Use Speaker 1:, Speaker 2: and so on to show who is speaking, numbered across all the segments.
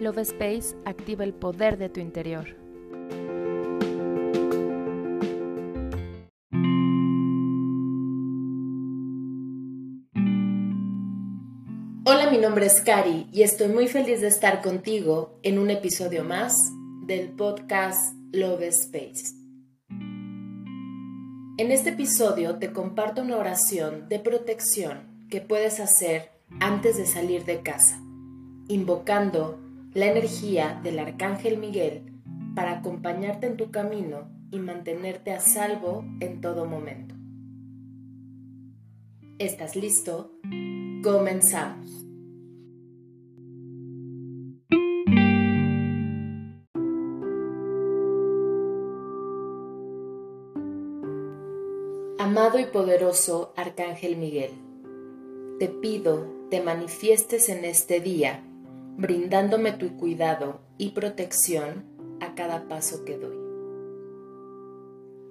Speaker 1: Love Space activa el poder de tu interior.
Speaker 2: Hola, mi nombre es Cari y estoy muy feliz de estar contigo en un episodio más del podcast Love Space. En este episodio te comparto una oración de protección que puedes hacer antes de salir de casa, invocando la energía del Arcángel Miguel para acompañarte en tu camino y mantenerte a salvo en todo momento. ¿Estás listo? Comenzamos. Amado y poderoso Arcángel Miguel, te pido te manifiestes en este día, brindándome tu cuidado y protección a cada paso que doy.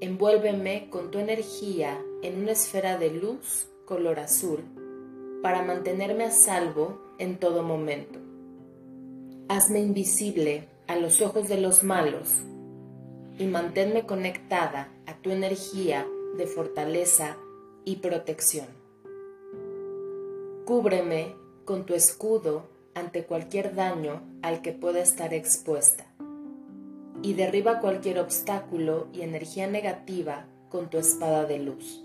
Speaker 2: Envuélveme con tu energía en una esfera de luz color azul para mantenerme a salvo en todo momento. Hazme invisible a los ojos de los malos y manténme conectada a tu energía de fortaleza y protección. Cúbreme con tu escudo ante cualquier daño al que pueda estar expuesta y derriba cualquier obstáculo y energía negativa con tu espada de luz.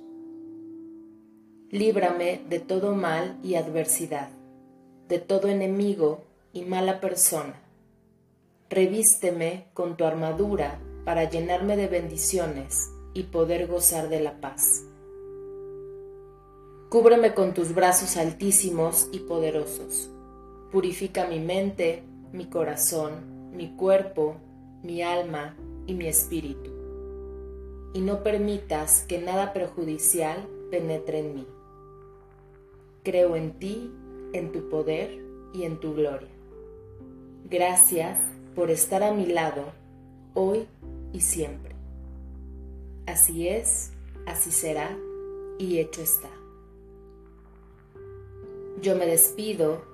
Speaker 2: Líbrame de todo mal y adversidad, de todo enemigo y mala persona. Revísteme con tu armadura para llenarme de bendiciones y poder gozar de la paz. Cúbreme con tus brazos altísimos y poderosos. Purifica mi mente, mi corazón, mi cuerpo, mi alma y mi espíritu. Y no permitas que nada perjudicial penetre en mí. Creo en ti, en tu poder y en tu gloria. Gracias por estar a mi lado hoy y siempre. Así es, así será y hecho está. Yo me despido